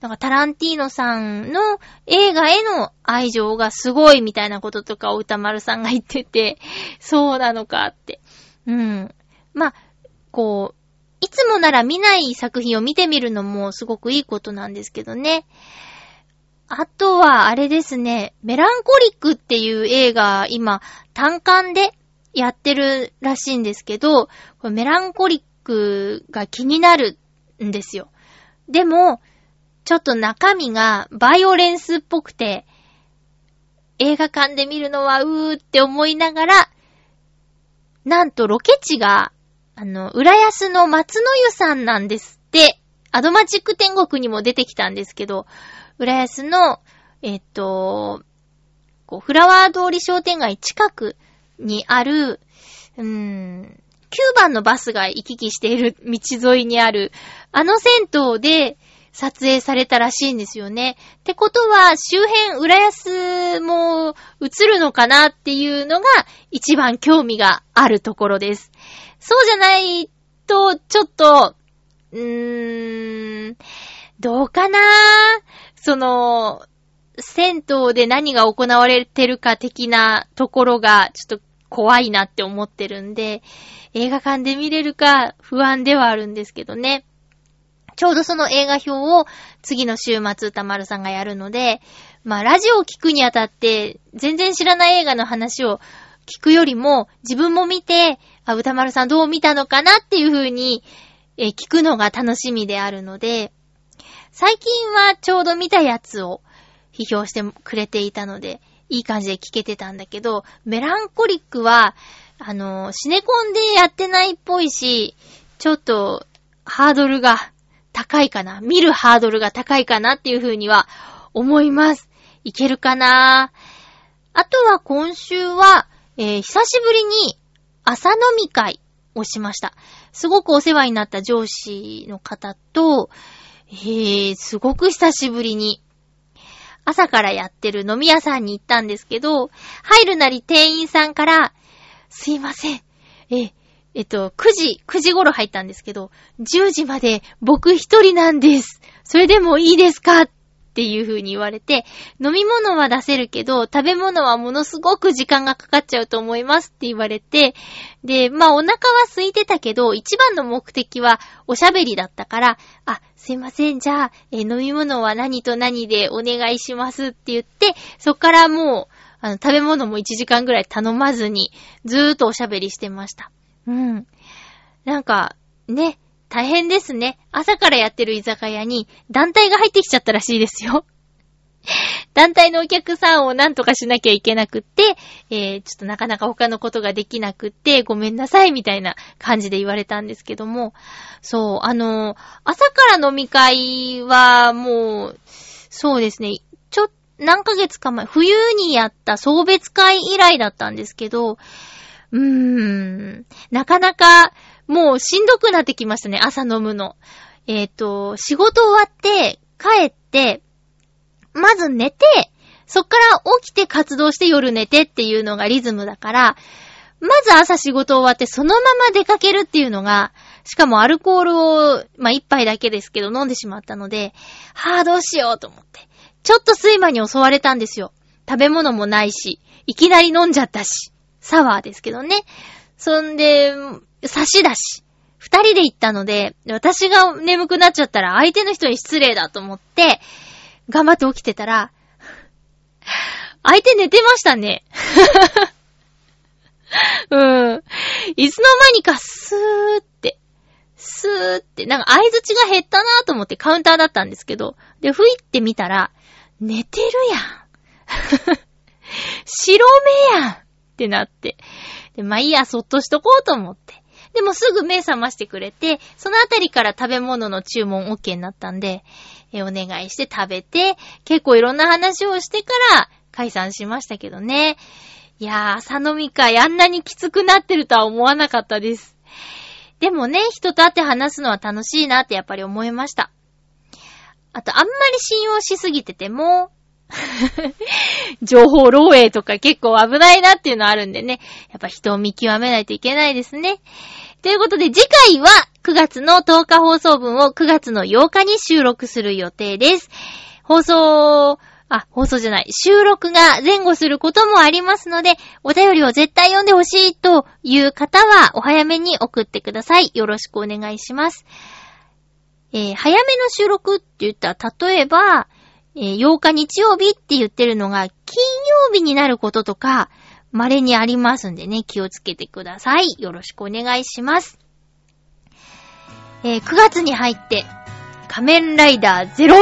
なんかタランティーノさんの映画への愛情がすごいみたいなこととかを歌丸さんが言ってて、そうなのかって。うん。まあ、こう、いつもなら見ない作品を見てみるのもすごくいいことなんですけどね。あとは、あれですね、メランコリックっていう映画、今、単館でやってるらしいんですけど、メランコリックが気になるんですよ。でも、ちょっと中身がバイオレンスっぽくて、映画館で見るのはうーって思いながら、なんとロケ地が、あの、浦安の松の湯さんなんですって、アドマチック天国にも出てきたんですけど、浦安の、えっと、こう、フラワー通り商店街近くにある、うーん、9番のバスが行き来している道沿いにある、あの銭湯で撮影されたらしいんですよね。ってことは、周辺浦安も映るのかなっていうのが一番興味があるところです。そうじゃないと、ちょっと、うーん、どうかな？その、銭湯で何が行われてるか的なところが、ちょっと怖いなって思ってるんで、映画館で見れるか不安ではあるんですけどね。ちょうどその映画表を次の週末歌丸さんがやるので、まあラジオを聞くにあたって全然知らない映画の話を聞くよりも自分も見て、あ、歌丸さんどう見たのかなっていう風に、え聞くのが楽しみであるので、最近はちょうど見たやつを批評してくれていたので、いい感じで聞けてたんだけど、メランコリックは、あの、シネコンでやってないっぽいし、ちょっと、ハードルが高いかな。見るハードルが高いかなっていう風には思います。いけるかな？あとは今週は、えー、久しぶりに朝飲み会をしました。すごくお世話になった上司の方と、えー、すごく久しぶりに朝からやってる飲み屋さんに行ったんですけど、入るなり店員さんから、すいません。え、えっと、9時、9時頃入ったんですけど、10時まで僕一人なんです。それでもいいですか？っっていう風に言われて、飲み物は出せるけど、食べ物はものすごく時間がかかっちゃうと思いますって言われて、で、まあお腹は空いてたけど、一番の目的はおしゃべりだったから、あ、すいません、じゃあ、え、飲み物は何と何でお願いしますって言って、そっからもう、あの、食べ物も1時間ぐらい頼まずに、ずーっとおしゃべりしてました。うん。なんか、ね、大変ですね。朝からやってる居酒屋に団体が入ってきちゃったらしいですよ。団体のお客さんをなんとかしなきゃいけなくって、えー、ちょっとなかなか他のことができなくって、ごめんなさいみたいな感じで言われたんですけども、そう、あのー、朝から飲み会はもう、そうですね、ちょ、何ヶ月か前、冬にやった送別会以来だったんですけど、うーん、なかなか、もうしんどくなってきましたね、朝飲むの。えっ、ー、と、仕事終わって、帰って、まず寝て、そっから起きて活動して夜寝てっていうのがリズムだから、まず朝仕事終わってそのまま出かけるっていうのが、しかもアルコールを、まあ、一杯だけですけど飲んでしまったので、はぁ、どうしようと思って。ちょっと睡魔に襲われたんですよ。食べ物もないし、いきなり飲んじゃったし、サワーですけどね。そんで、差しだし。二人で行ったので、私が眠くなっちゃったら相手の人に失礼だと思って、頑張って起きてたら、相手寝てましたね。うん。いつの間にかスーって、スーって、なんか合図値が減ったなと思ってカウンターだったんですけど、で、ふいて見たら、寝てるやん。白目やんってなって。で、まあいいや、そっとしとこうと思って。でもすぐ目覚ましてくれて、そのあたりから食べ物の注文 OK になったんで、えお願いして食べて、結構いろんな話をしてから解散しましたけどね。いやー、朝飲み会あんなにきつくなってるとは思わなかったです。でもね、人と会って話すのは楽しいなってやっぱり思いました。あと、あんまり信用しすぎてても、情報漏洩とか結構危ないなっていうのあるんでね。やっぱ人を見極めないといけないですね。ということで次回は9月の10日放送分を9月の8日に収録する予定です。放送、あ、放送じゃない。収録が前後することもありますので、お便りを絶対読んでほしいという方はお早めに送ってください。よろしくお願いします。えー、早めの収録って言ったら、例えば、えー、8日日曜日って言ってるのが、金曜日になることとか、稀にありますんでね、気をつけてください。よろしくお願いします。えー、9月に入って、仮面ライダー01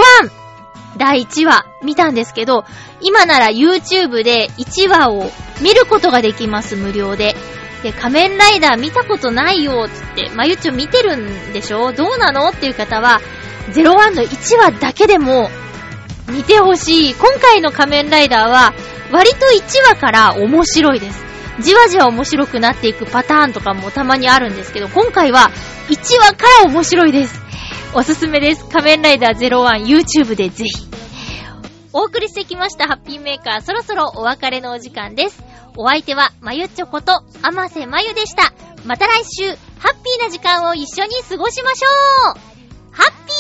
第1話見たんですけど、今なら YouTube で1話を見ることができます、無料で。で、仮面ライダー見たことないよ、つって、まゆっちょ見てるんでしょ？どうなの？っていう方は、01の1話だけでも見てほしい。今回の仮面ライダーは、割と1話から面白いです。じわじわ面白くなっていくパターンとかもたまにあるんですけど、今回は1話から面白いです。おすすめです。仮面ライダー01 YouTube でぜひ。お送りしてきましたハッピーメーカー、そろそろお別れのお時間です。お相手は、まゆちょこと、あませまゆでした。また来週、ハッピーな時間を一緒に過ごしましょうハッピ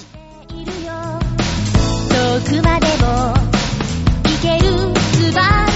ー遠くまでも行ける goodbye.